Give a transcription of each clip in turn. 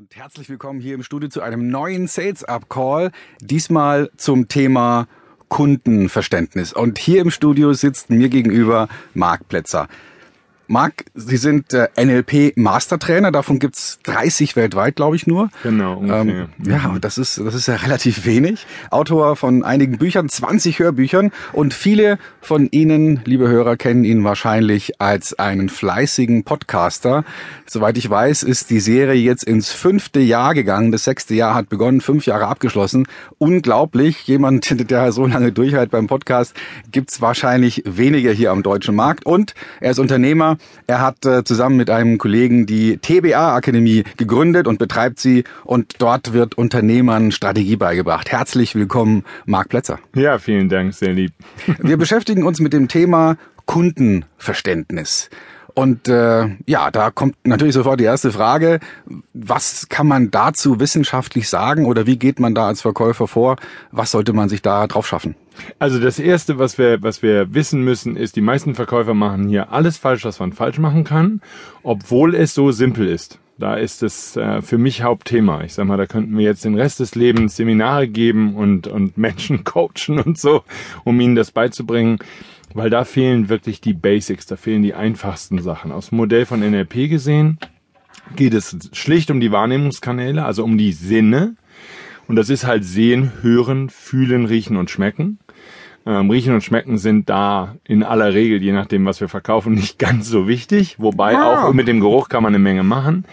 und herzlich willkommen hier im Studio zu einem neuen Sales Up Call. Diesmal zum Thema Kundenverständnis. Und hier im Studio sitzt mir gegenüber Marc Plätzer. Marc, Sie sind äh, NLP-Mastertrainer, davon gibt's 30 weltweit, glaube ich, nur. Genau, ungefähr. Ähm, ja, das ist, das ist ja relativ wenig. Autor von einigen Büchern, 20 Hörbüchern und viele von Ihnen, liebe Hörer, kennen ihn wahrscheinlich als einen fleißigen Podcaster. Soweit ich weiß, ist die Serie jetzt ins fünfte Jahr gegangen. Das sechste Jahr hat begonnen, fünf Jahre abgeschlossen. Unglaublich. Jemand, der so lange durchhält beim Podcast, gibt's wahrscheinlich weniger hier am deutschen Markt. Und er ist Unternehmer, er hat äh, zusammen mit einem Kollegen die TBA Akademie gegründet und betreibt sie und dort wird Unternehmern Strategie beigebracht. Herzlich willkommen, Marc Plätzer. Ja, vielen Dank, sehr lieb. Wir beschäftigen uns mit dem Thema Kundenverständnis. Und äh, ja, da kommt natürlich sofort die erste Frage, was kann man dazu wissenschaftlich sagen oder wie geht man da als Verkäufer vor? Was sollte man sich da drauf schaffen? Also das erste, was wir, was wir wissen müssen, ist, die meisten Verkäufer machen hier alles falsch, was man falsch machen kann, obwohl es so simpel ist. Da ist es äh, für mich Hauptthema. Ich sag mal, da könnten wir jetzt den Rest des Lebens Seminare geben und, und Menschen coachen und so, um ihnen das beizubringen. Weil da fehlen wirklich die Basics, da fehlen die einfachsten Sachen. Aus dem Modell von NLP gesehen geht es schlicht um die Wahrnehmungskanäle, also um die Sinne. Und das ist halt sehen, hören, fühlen, riechen und schmecken. Ähm, riechen und schmecken sind da in aller Regel, je nachdem, was wir verkaufen, nicht ganz so wichtig. Wobei Ah. auch mit dem Geruch kann man eine Menge machen.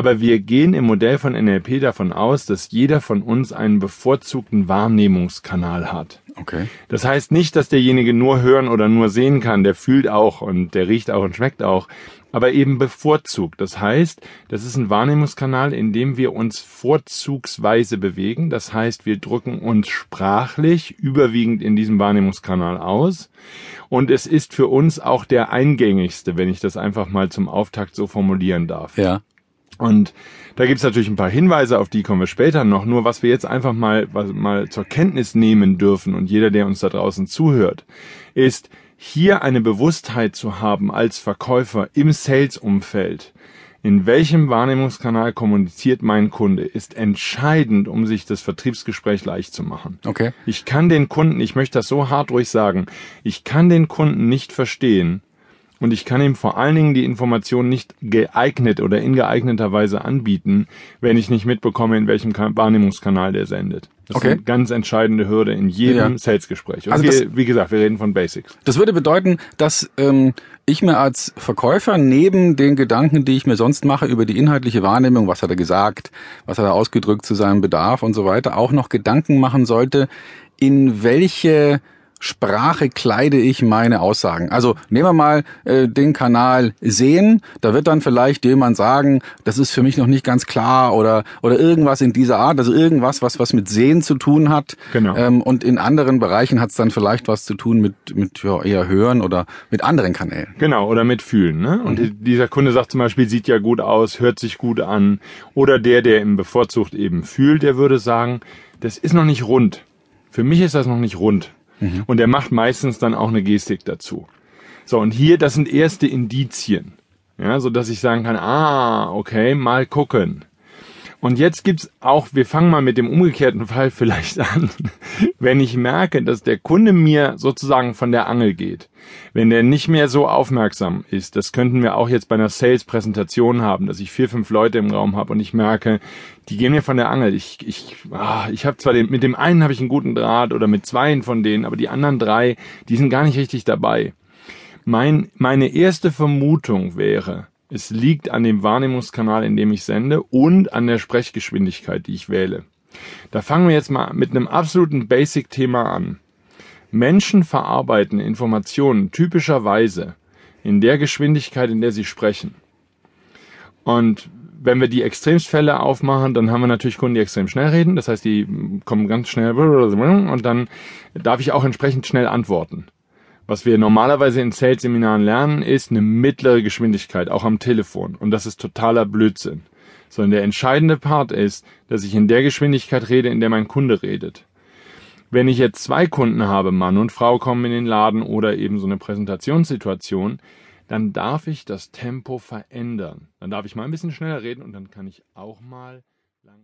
Aber wir gehen im Modell von NLP davon aus, dass jeder von uns einen bevorzugten Wahrnehmungskanal hat. Okay. Das heißt nicht, dass derjenige nur hören oder nur sehen kann, der fühlt auch und der riecht auch und schmeckt auch, aber eben bevorzugt. Das heißt, das ist ein Wahrnehmungskanal, in dem wir uns vorzugsweise bewegen. Das heißt, wir drücken uns sprachlich überwiegend in diesem Wahrnehmungskanal aus. Und es ist für uns auch der eingängigste, wenn ich das einfach mal zum Auftakt so formulieren darf. Ja. Und da gibt's natürlich ein paar Hinweise, auf die kommen wir später noch. Nur was wir jetzt einfach mal, was, mal zur Kenntnis nehmen dürfen und jeder, der uns da draußen zuhört, ist hier eine Bewusstheit zu haben als Verkäufer im Sales-Umfeld. In welchem Wahrnehmungskanal kommuniziert mein Kunde, ist entscheidend, um sich das Vertriebsgespräch leicht zu machen. Okay. Ich kann den Kunden, ich möchte das so hart ruhig sagen, ich kann den Kunden nicht verstehen und ich kann ihm vor allen Dingen die Information nicht geeignet oder in geeigneter Weise anbieten, wenn ich nicht mitbekomme, in welchem Ka- Wahrnehmungskanal der sendet. Das Okay. ist eine ganz entscheidende Hürde in jedem Ja. Salesgespräch. Also wir, wie gesagt, wir reden von Basics. Das würde bedeuten, dass ähm, ich mir als Verkäufer neben den Gedanken, die ich mir sonst mache über die inhaltliche Wahrnehmung, was hat er gesagt, was hat er ausgedrückt zu seinem Bedarf und so weiter, auch noch Gedanken machen sollte, in welche Sprache kleide ich meine Aussagen. Also nehmen wir mal äh, den Kanal sehen, da wird dann vielleicht jemand sagen, das ist für mich noch nicht ganz klar oder oder irgendwas in dieser Art, also irgendwas, was was mit Sehen zu tun hat. Genau. Ähm, und in anderen Bereichen hat es dann vielleicht was zu tun mit mit ja, eher Hören oder mit anderen Kanälen. Genau, oder mit fühlen. Ne? Und Mhm. dieser Kunde sagt zum Beispiel, sieht ja gut aus, hört sich gut an. Oder der, der im bevorzugt eben fühlt, der würde sagen, das ist noch nicht rund. Für mich ist das noch nicht rund. Mhm. Und der macht meistens dann auch eine Gestik dazu. So, und hier, das sind erste Indizien. Ja, so dass ich sagen kann, ah, okay, mal gucken. Und jetzt gibt's auch, wir fangen mal mit dem umgekehrten Fall vielleicht an. Wenn ich merke, dass der Kunde mir sozusagen von der Angel geht, wenn der nicht mehr so aufmerksam ist, das könnten wir auch jetzt bei einer Sales-Präsentation haben, dass ich vier, fünf Leute im Raum habe und ich merke, die gehen mir von der Angel. Ich, ich, ah, ich habe zwar den, mit dem einen habe ich einen guten Draht oder mit zweien von denen, aber die anderen drei, die sind gar nicht richtig dabei. Mein, meine erste Vermutung wäre, es liegt an dem Wahrnehmungskanal, in dem ich sende und an der Sprechgeschwindigkeit, die ich wähle. Da fangen wir jetzt mal mit einem absoluten Basic-Thema an. Menschen verarbeiten Informationen typischerweise in der Geschwindigkeit, in der sie sprechen. Und wenn wir die Extremsfälle aufmachen, dann haben wir natürlich Kunden, die extrem schnell reden. Das heißt, die kommen ganz schnell und dann darf ich auch entsprechend schnell antworten. Was wir normalerweise in Sales-Seminaren lernen, ist eine mittlere Geschwindigkeit, auch am Telefon. Und das ist totaler Blödsinn. Sondern der entscheidende Part ist, dass ich in der Geschwindigkeit rede, in der mein Kunde redet. Wenn ich jetzt zwei Kunden habe, Mann und Frau kommen in den Laden oder eben so eine Präsentationssituation, dann darf ich das Tempo verändern. Dann darf ich mal ein bisschen schneller reden und dann kann ich auch mal